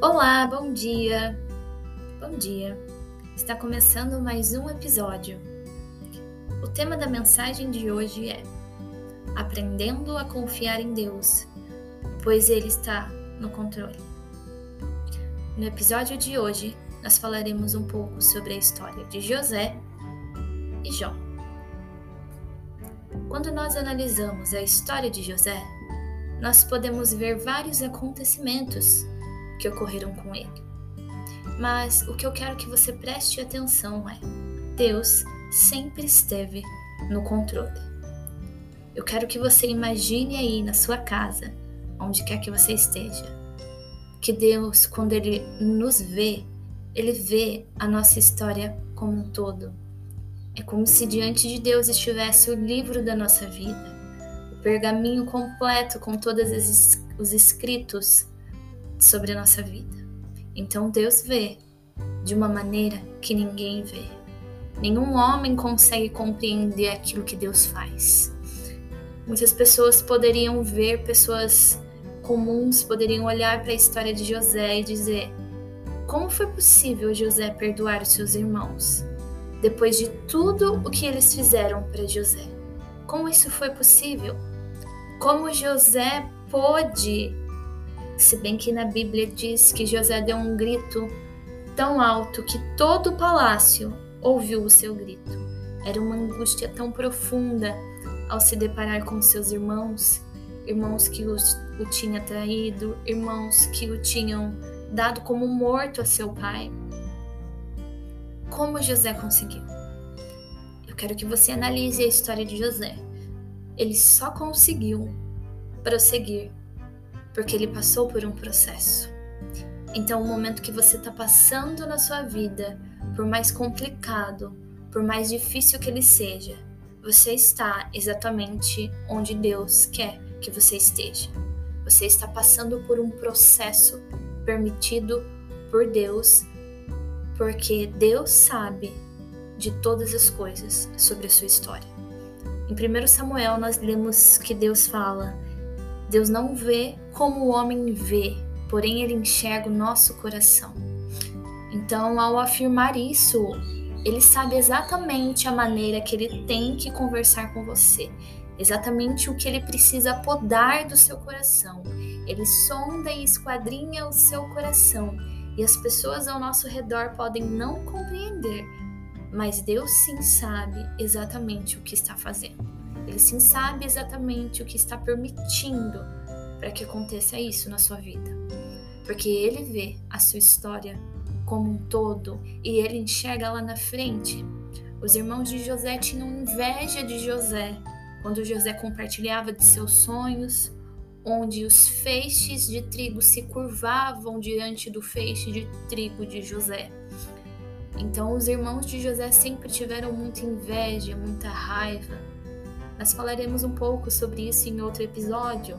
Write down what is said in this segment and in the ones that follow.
Olá, bom dia! Bom dia! Está começando mais um episódio. O tema da mensagem de hoje é Aprendendo a confiar em Deus, pois Ele está no controle. No episódio de hoje, nós falaremos um pouco sobre a história de José e Jó. Quando nós analisamos a história de José, nós podemos ver vários acontecimentos que ocorreram com ele. Mas o que eu quero que você preste atenção é: Deus sempre esteve no controle. Eu quero que você imagine aí na sua casa, onde quer que você esteja, que Deus, quando Ele nos vê, Ele vê a nossa história como um todo. É como se diante de Deus estivesse o livro da nossa vida, o pergaminho completo com todos os escritos sobre a nossa vida. Então Deus vê de uma maneira que ninguém vê. Nenhum homem consegue compreender aquilo que Deus faz. Muitas pessoas poderiam ver, pessoas comuns poderiam olhar para a história de José e dizer: como foi possível José perdoar os seus irmãos? Depois de tudo o que eles fizeram para José. Como isso foi possível? Como José pôde se bem que na Bíblia diz que José deu um grito tão alto que todo o palácio ouviu o seu grito. Era uma angústia tão profunda ao se deparar com seus irmãos, irmãos que o tinham traído, irmãos que o tinham dado como morto a seu pai. Como José conseguiu? Eu quero que você analise a história de José. Ele só conseguiu prosseguir porque ele passou por um processo. Então, o momento que você está passando na sua vida, por mais complicado, por mais difícil que ele seja, você está exatamente onde Deus quer que você esteja. Você está passando por um processo permitido por Deus, porque Deus sabe de todas as coisas sobre a sua história. Em 1 Samuel, nós lemos que Deus fala Deus não vê como o homem vê, porém ele enxerga o nosso coração. Então, ao afirmar isso, ele sabe exatamente a maneira que ele tem que conversar com você, exatamente o que ele precisa podar do seu coração. Ele sonda e esquadrinha o seu coração, e as pessoas ao nosso redor podem não compreender, mas Deus sim sabe exatamente o que está fazendo. Ele sim sabe exatamente o que está permitindo para que aconteça isso na sua vida. Porque ele vê a sua história como um todo e ele enxerga lá na frente. Os irmãos de José tinham inveja de José quando José compartilhava de seus sonhos, onde os feixes de trigo se curvavam diante do feixe de trigo de José. Então, os irmãos de José sempre tiveram muita inveja, muita raiva nós falaremos um pouco sobre isso em outro episódio,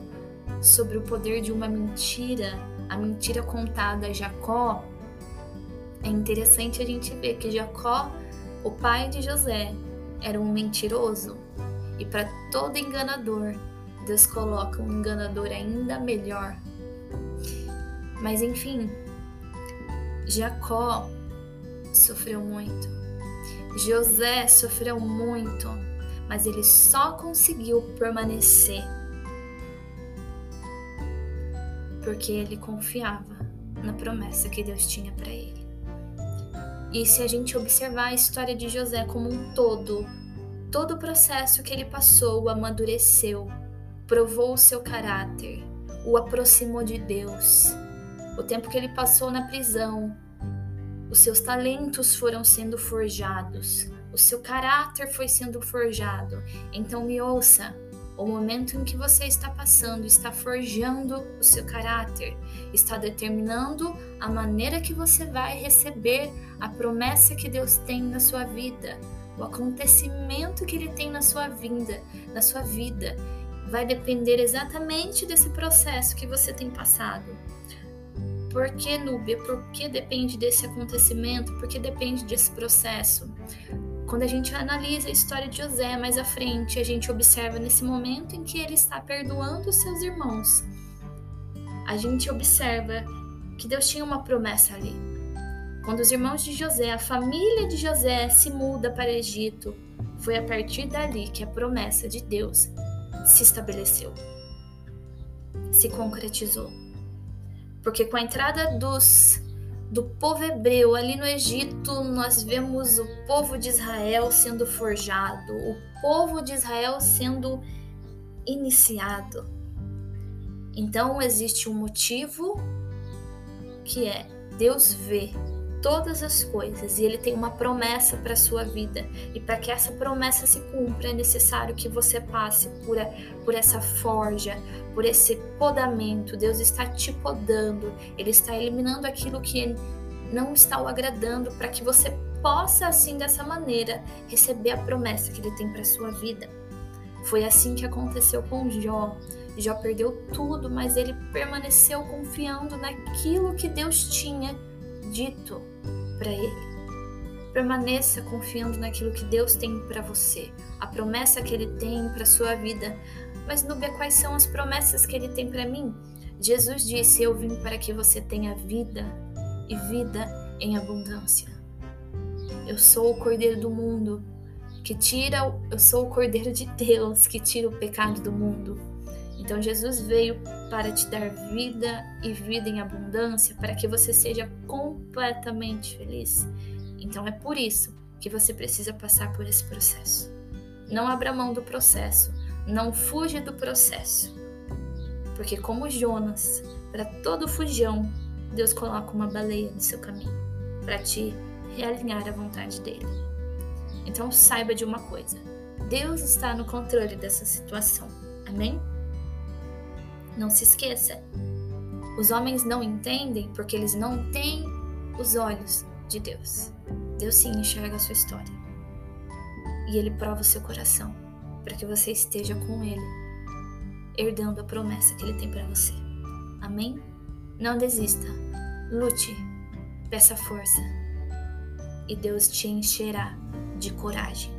sobre o poder de uma mentira, a mentira contada a Jacó. É interessante a gente ver que Jacó, o pai de José, era um mentiroso. E para todo enganador, Deus coloca um enganador ainda melhor. Mas enfim, Jacó sofreu muito. José sofreu muito mas ele só conseguiu permanecer porque ele confiava na promessa que Deus tinha para ele. E se a gente observar a história de José como um todo, todo o processo que ele passou o amadureceu, provou o seu caráter, o aproximou de Deus. O tempo que ele passou na prisão, os seus talentos foram sendo forjados, o seu caráter foi sendo forjado. Então me ouça. O momento em que você está passando está forjando o seu caráter, está determinando a maneira que você vai receber a promessa que Deus tem na sua vida, o acontecimento que Ele tem na sua vida, na sua vida, vai depender exatamente desse processo que você tem passado. Por que, Núbia? Por que depende desse acontecimento? Por que depende desse processo? Quando a gente analisa a história de José mais à frente, a gente observa nesse momento em que ele está perdoando os seus irmãos. A gente observa que Deus tinha uma promessa ali. Quando os irmãos de José, a família de José, se muda para o Egito, foi a partir dali que a promessa de Deus se estabeleceu, se concretizou. Porque com a entrada dos do povo hebreu ali no Egito, nós vemos o povo de Israel sendo forjado, o povo de Israel sendo iniciado. Então existe um motivo que é Deus vê todas as coisas e ele tem uma promessa para sua vida. E para que essa promessa se cumpra, é necessário que você passe por, a, por essa forja, por esse podamento. Deus está te podando, ele está eliminando aquilo que não está o agradando para que você possa assim dessa maneira receber a promessa que ele tem para sua vida. Foi assim que aconteceu com Jó. Jó perdeu tudo, mas ele permaneceu confiando naquilo que Deus tinha dito para ele. Permaneça confiando naquilo que Deus tem para você, a promessa que ele tem para sua vida. Mas Núbia, quais são as promessas que ele tem para mim? Jesus disse: Eu vim para que você tenha vida e vida em abundância. Eu sou o Cordeiro do mundo que tira, eu sou o Cordeiro de Deus que tira o pecado do mundo. Então Jesus veio para te dar vida e vida em abundância, para que você seja completamente feliz. Então é por isso que você precisa passar por esse processo. Não abra mão do processo, não fuja do processo. Porque como Jonas, para todo fujão, Deus coloca uma baleia no seu caminho para te realinhar à vontade dele. Então saiba de uma coisa: Deus está no controle dessa situação. Amém? Não se esqueça. Os homens não entendem porque eles não têm os olhos de Deus. Deus sim enxerga a sua história. E ele prova o seu coração para que você esteja com ele, herdando a promessa que ele tem para você. Amém? Não desista. Lute. Peça força. E Deus te encherá de coragem,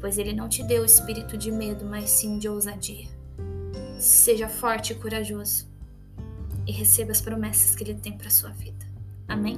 pois ele não te deu espírito de medo, mas sim de ousadia. Seja forte e corajoso e receba as promessas que Ele tem para sua vida. Amém?